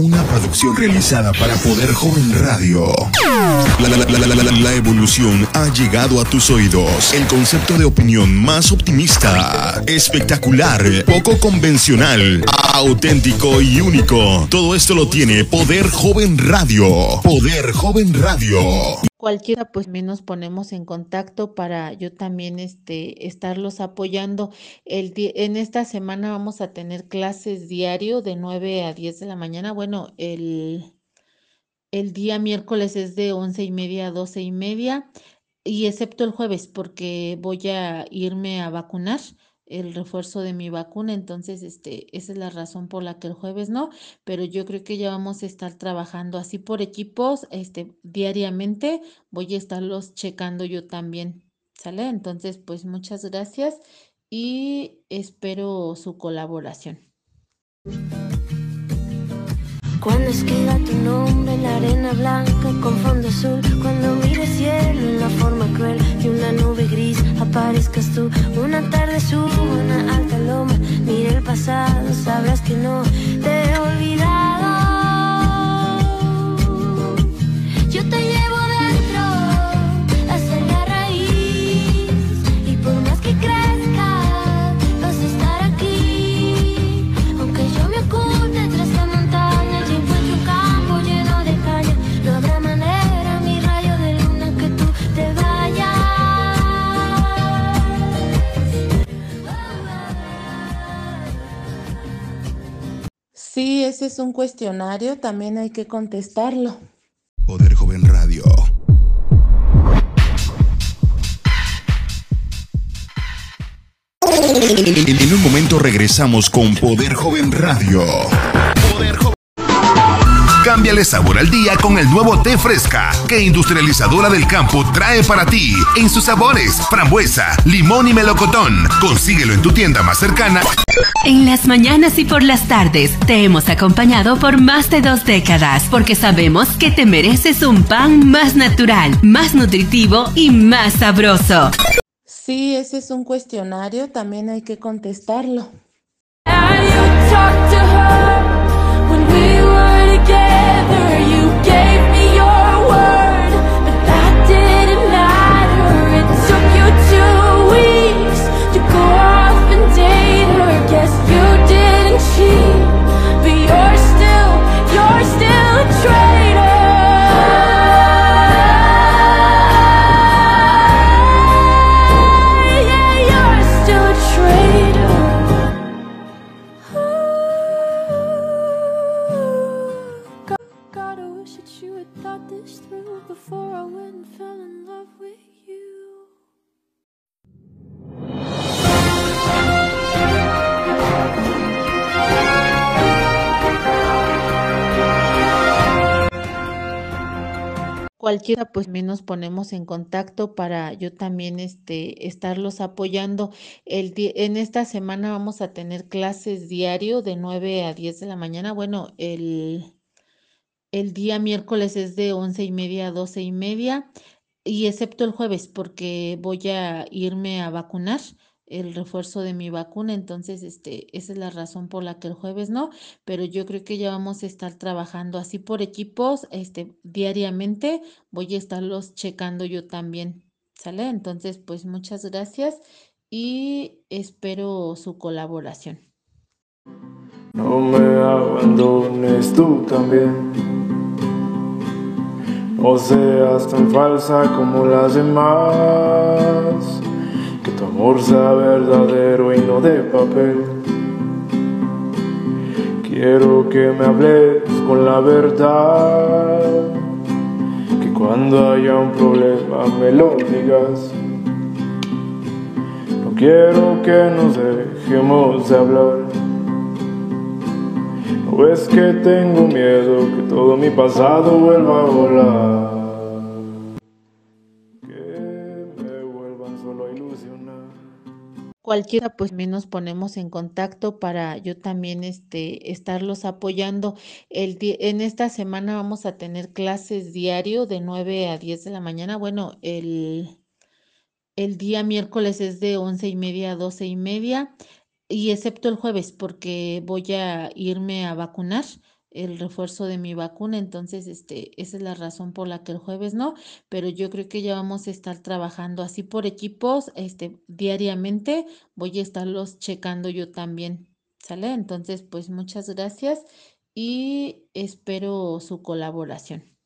Una producción realizada para Poder Joven Radio. La, evolución ha llegado a tus oídos. El concepto de opinión más optimista, espectacular, poco convencional, auténtico y único. Todo esto lo tiene Poder Joven Radio. Poder Joven Radio. Cualquiera, pues me nos ponemos en contacto para yo también este, estarlos apoyando. El, en esta semana vamos a tener clases diario de 9 a 10 de la mañana. Bueno, el, el día miércoles es de once y media a doce y media, y excepto el jueves, porque voy a irme a vacunar el refuerzo de mi vacuna, entonces este, esa es la razón por la que el jueves no, pero yo creo que ya vamos a estar trabajando así por equipos, este, diariamente, voy a estarlos checando yo también, ¿sale? Entonces, pues muchas gracias y espero su colaboración. Cuando escriba tu pasado, sabrás que no Sí, ese es un cuestionario, también hay que contestarlo. Poder Joven Radio. En un momento regresamos con Poder Joven Radio. Poder Joven. Cámbiale sabor al día con el nuevo té fresca que Industrializadora del Campo trae para ti en sus sabores frambuesa, limón y melocotón. Consíguelo en tu tienda más cercana. En las mañanas y por las tardes te hemos acompañado por más de dos décadas porque sabemos que te mereces un pan más natural, más nutritivo y más sabroso. Sí, ese es un cuestionario, también hay que contestarlo. Gave Cualquiera, pues me nos ponemos en contacto para yo también este, estarlos apoyando. El, en esta semana vamos a tener clases diario de 9 a 10 de la mañana. Bueno, el, el día miércoles es de once y media a doce y media, y excepto el jueves, porque voy a irme a vacunar el refuerzo de mi vacuna, entonces este, esa es la razón por la que el jueves no, pero yo creo que ya vamos a estar trabajando así por equipos, este, diariamente, voy a estarlos checando yo también, ¿sale? Entonces, pues muchas gracias y espero su colaboración. No me abandones tú también. No seas tan falsa como las demás. Amor sea verdadero y no de papel. Quiero que me hables con la verdad. Que cuando haya un problema me lo digas. No quiero que nos dejemos de hablar. ¿No es que tengo miedo que todo mi pasado vuelva a volar? Cualquiera, pues me nos ponemos en contacto para yo también este, estarlos apoyando. El, en esta semana vamos a tener clases diario de 9 a 10 de la mañana. Bueno, el, el día miércoles es de once y media a doce y media, y excepto el jueves, porque voy a irme a vacunar el refuerzo de mi vacuna, entonces este, esa es la razón por la que el jueves no, pero yo creo que ya vamos a estar trabajando así por equipos, este, diariamente, voy a estarlos checando yo también, ¿sale? Entonces, pues muchas gracias y espero su colaboración.